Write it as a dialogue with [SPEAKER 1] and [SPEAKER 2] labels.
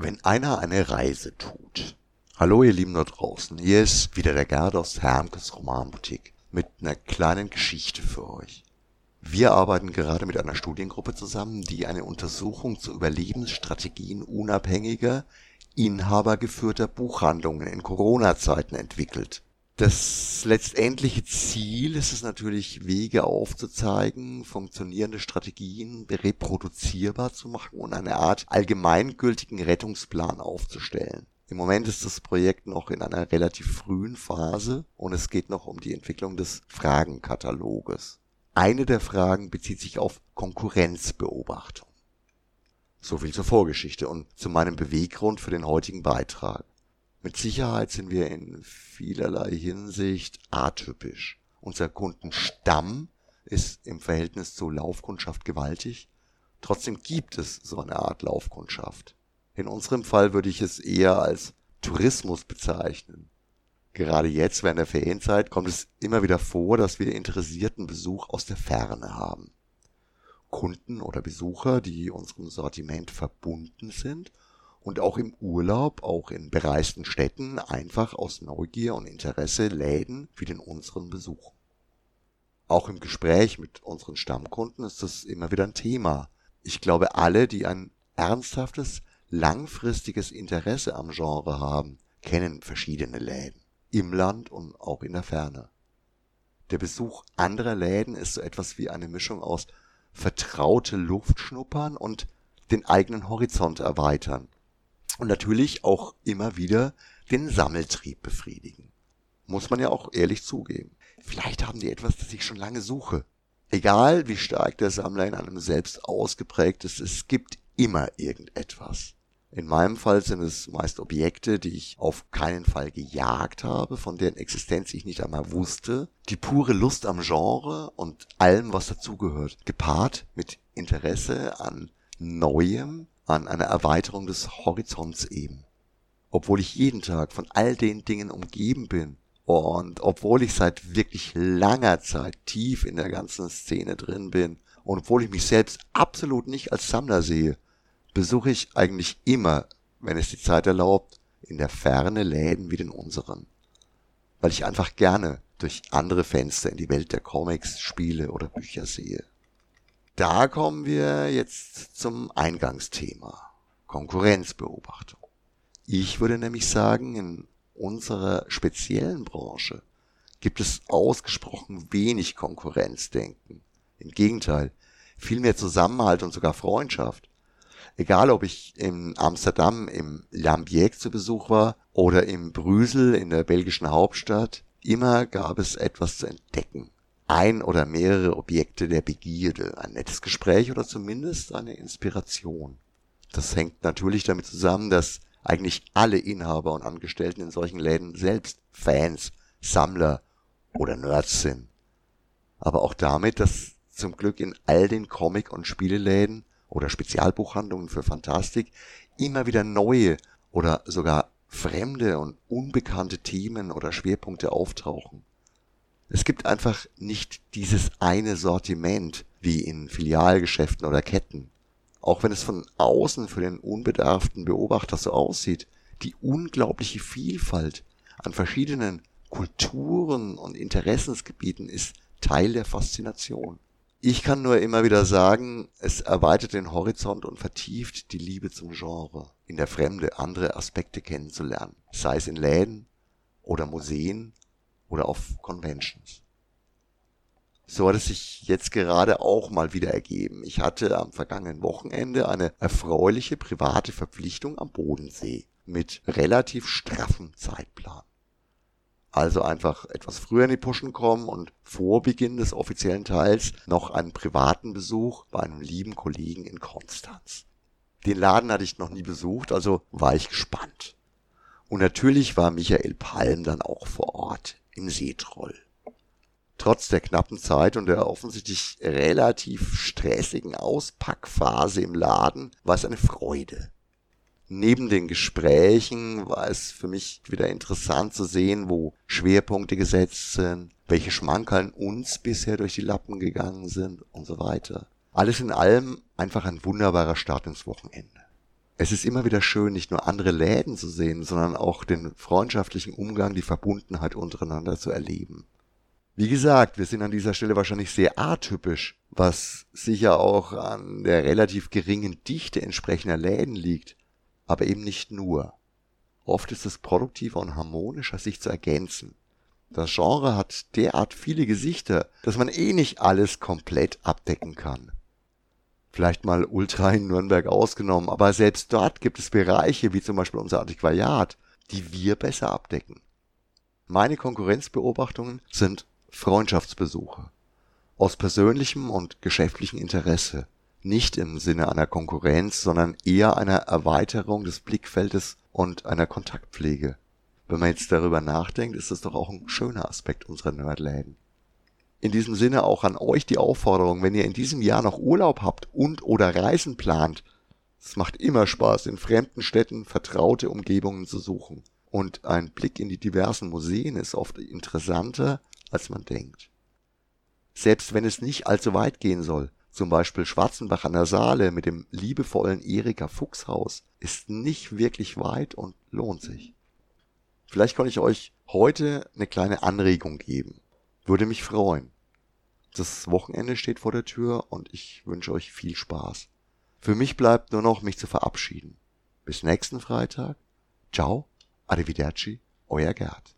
[SPEAKER 1] Wenn einer eine Reise tut. Hallo ihr Lieben da draußen, hier ist wieder der Gerd aus Hermkes Romanboutique mit einer kleinen Geschichte für euch. Wir arbeiten gerade mit einer Studiengruppe zusammen, die eine Untersuchung zu Überlebensstrategien unabhängiger, inhabergeführter Buchhandlungen in Corona-Zeiten entwickelt. Das letztendliche Ziel ist es natürlich, Wege aufzuzeigen, funktionierende Strategien reproduzierbar zu machen und eine Art allgemeingültigen Rettungsplan aufzustellen. Im Moment ist das Projekt noch in einer relativ frühen Phase und es geht noch um die Entwicklung des Fragenkataloges. Eine der Fragen bezieht sich auf Konkurrenzbeobachtung. So viel zur Vorgeschichte und zu meinem Beweggrund für den heutigen Beitrag. Mit Sicherheit sind wir in vielerlei Hinsicht atypisch. Unser Kundenstamm ist im Verhältnis zur Laufkundschaft gewaltig. Trotzdem gibt es so eine Art Laufkundschaft. In unserem Fall würde ich es eher als Tourismus bezeichnen. Gerade jetzt während der Ferienzeit kommt es immer wieder vor, dass wir interessierten Besuch aus der Ferne haben. Kunden oder Besucher, die unserem Sortiment verbunden sind und auch im Urlaub, auch in bereisten Städten einfach aus Neugier und Interesse Läden wie den unseren besuchen. Auch im Gespräch mit unseren Stammkunden ist das immer wieder ein Thema. Ich glaube, alle, die ein ernsthaftes, langfristiges Interesse am Genre haben, kennen verschiedene Läden. Im Land und auch in der Ferne. Der Besuch anderer Läden ist so etwas wie eine Mischung aus vertraute Luft schnuppern und den eigenen Horizont erweitern und natürlich auch immer wieder den Sammeltrieb befriedigen. Muss man ja auch ehrlich zugeben. Vielleicht haben die etwas, das ich schon lange suche. Egal wie stark der Sammler in einem selbst ausgeprägt ist, es gibt immer irgendetwas. In meinem Fall sind es meist Objekte, die ich auf keinen Fall gejagt habe, von deren Existenz ich nicht einmal wusste, die pure Lust am Genre und allem, was dazugehört, gepaart mit Interesse an Neuem, an einer Erweiterung des Horizonts eben. Obwohl ich jeden Tag von all den Dingen umgeben bin und obwohl ich seit wirklich langer Zeit tief in der ganzen Szene drin bin und obwohl ich mich selbst absolut nicht als Sammler sehe, besuche ich eigentlich immer, wenn es die Zeit erlaubt, in der Ferne Läden wie den unseren. Weil ich einfach gerne durch andere Fenster in die Welt der Comics, Spiele oder Bücher sehe. Da kommen wir jetzt zum Eingangsthema. Konkurrenzbeobachtung. Ich würde nämlich sagen, in unserer speziellen Branche gibt es ausgesprochen wenig Konkurrenzdenken. Im Gegenteil, viel mehr Zusammenhalt und sogar Freundschaft. Egal, ob ich in Amsterdam im Lambiek zu Besuch war oder im Brüssel in der belgischen Hauptstadt, immer gab es etwas zu entdecken ein oder mehrere Objekte der Begierde, ein nettes Gespräch oder zumindest eine Inspiration. Das hängt natürlich damit zusammen, dass eigentlich alle Inhaber und Angestellten in solchen Läden selbst Fans, Sammler oder Nerds sind. Aber auch damit, dass zum Glück in all den Comic- und Spieleläden oder Spezialbuchhandlungen für Fantastik immer wieder neue oder sogar fremde und unbekannte Themen oder Schwerpunkte auftauchen. Es gibt einfach nicht dieses eine Sortiment wie in Filialgeschäften oder Ketten. Auch wenn es von außen für den unbedarften Beobachter so aussieht, die unglaubliche Vielfalt an verschiedenen Kulturen und Interessensgebieten ist Teil der Faszination. Ich kann nur immer wieder sagen, es erweitert den Horizont und vertieft die Liebe zum Genre, in der Fremde andere Aspekte kennenzulernen, sei es in Läden oder Museen oder auf Conventions. So hat es sich jetzt gerade auch mal wieder ergeben. Ich hatte am vergangenen Wochenende eine erfreuliche private Verpflichtung am Bodensee mit relativ straffem Zeitplan. Also einfach etwas früher in die Puschen kommen und vor Beginn des offiziellen Teils noch einen privaten Besuch bei einem lieben Kollegen in Konstanz. Den Laden hatte ich noch nie besucht, also war ich gespannt. Und natürlich war Michael Palm dann auch vor Ort im Seetroll. Trotz der knappen Zeit und der offensichtlich relativ stressigen Auspackphase im Laden war es eine Freude. Neben den Gesprächen war es für mich wieder interessant zu sehen, wo Schwerpunkte gesetzt sind, welche Schmankerln uns bisher durch die Lappen gegangen sind und so weiter. Alles in allem einfach ein wunderbarer Start ins Wochenende. Es ist immer wieder schön, nicht nur andere Läden zu sehen, sondern auch den freundschaftlichen Umgang, die Verbundenheit untereinander zu erleben. Wie gesagt, wir sind an dieser Stelle wahrscheinlich sehr atypisch, was sicher auch an der relativ geringen Dichte entsprechender Läden liegt, aber eben nicht nur. Oft ist es produktiver und harmonischer, sich zu ergänzen. Das Genre hat derart viele Gesichter, dass man eh nicht alles komplett abdecken kann. Vielleicht mal Ultra in Nürnberg ausgenommen, aber selbst dort gibt es Bereiche, wie zum Beispiel unser Antiquariat, die wir besser abdecken. Meine Konkurrenzbeobachtungen sind Freundschaftsbesuche. Aus persönlichem und geschäftlichem Interesse. Nicht im Sinne einer Konkurrenz, sondern eher einer Erweiterung des Blickfeldes und einer Kontaktpflege. Wenn man jetzt darüber nachdenkt, ist das doch auch ein schöner Aspekt unserer Nerdläden. In diesem Sinne auch an euch die Aufforderung, wenn ihr in diesem Jahr noch Urlaub habt und oder Reisen plant, es macht immer Spaß, in fremden Städten vertraute Umgebungen zu suchen. Und ein Blick in die diversen Museen ist oft interessanter, als man denkt. Selbst wenn es nicht allzu weit gehen soll, zum Beispiel Schwarzenbach an der Saale mit dem liebevollen Erika Fuchshaus, ist nicht wirklich weit und lohnt sich. Vielleicht kann ich euch heute eine kleine Anregung geben. Würde mich freuen. Das Wochenende steht vor der Tür und ich wünsche euch viel Spaß. Für mich bleibt nur noch, mich zu verabschieden. Bis nächsten Freitag. Ciao, arrivederci, euer Gerd.